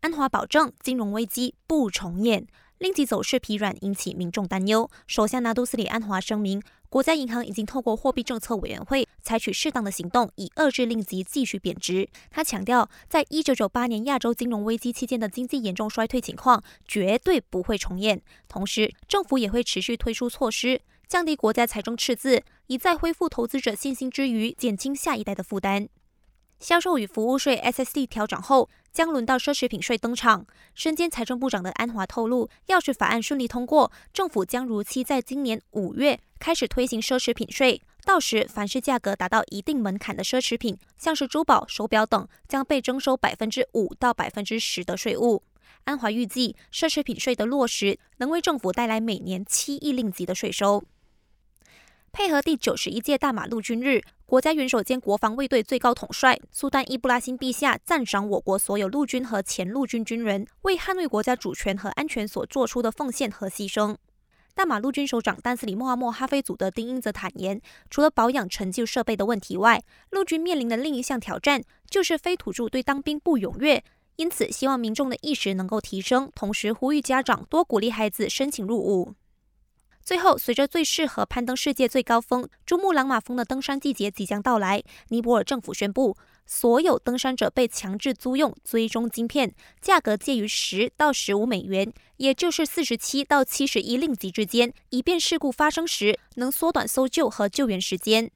安华保证金融危机不重演。令吉走势疲软，引起民众担忧。首相拿督斯里安华声明，国家银行已经透过货币政策委员会采取适当的行动，以遏制令吉继续贬值。他强调，在一九九八年亚洲金融危机期间的经济严重衰退情况绝对不会重演。同时，政府也会持续推出措施，降低国家财政赤字，以在恢复投资者信心之余，减轻下一代的负担。销售与服务税 SSD 调整后，将轮到奢侈品税登场。身兼财政部长的安华透露，要是法案顺利通过，政府将如期在今年五月开始推行奢侈品税。到时，凡是价格达到一定门槛的奢侈品，像是珠宝、手表等，将被征收百分之五到百分之十的税务。安华预计，奢侈品税的落实能为政府带来每年七亿令吉的税收。配合第九十一届大马陆军日，国家元首兼国防卫队最高统帅苏丹伊布拉辛陛下赞赏我国所有陆军和前陆军军人为捍卫国家主权和安全所做出的奉献和牺牲。大马陆军首长丹斯里莫阿莫哈菲祖的丁英则坦言，除了保养陈旧设备的问题外，陆军面临的另一项挑战就是非土著对当兵不踊跃，因此希望民众的意识能够提升，同时呼吁家长多鼓励孩子申请入伍。最后，随着最适合攀登世界最高峰珠穆朗玛峰的登山季节即将到来，尼泊尔政府宣布，所有登山者被强制租用追踪晶片，价格介于十到十五美元，也就是四十七到七十一令吉之间，以便事故发生时能缩短搜救和救援时间。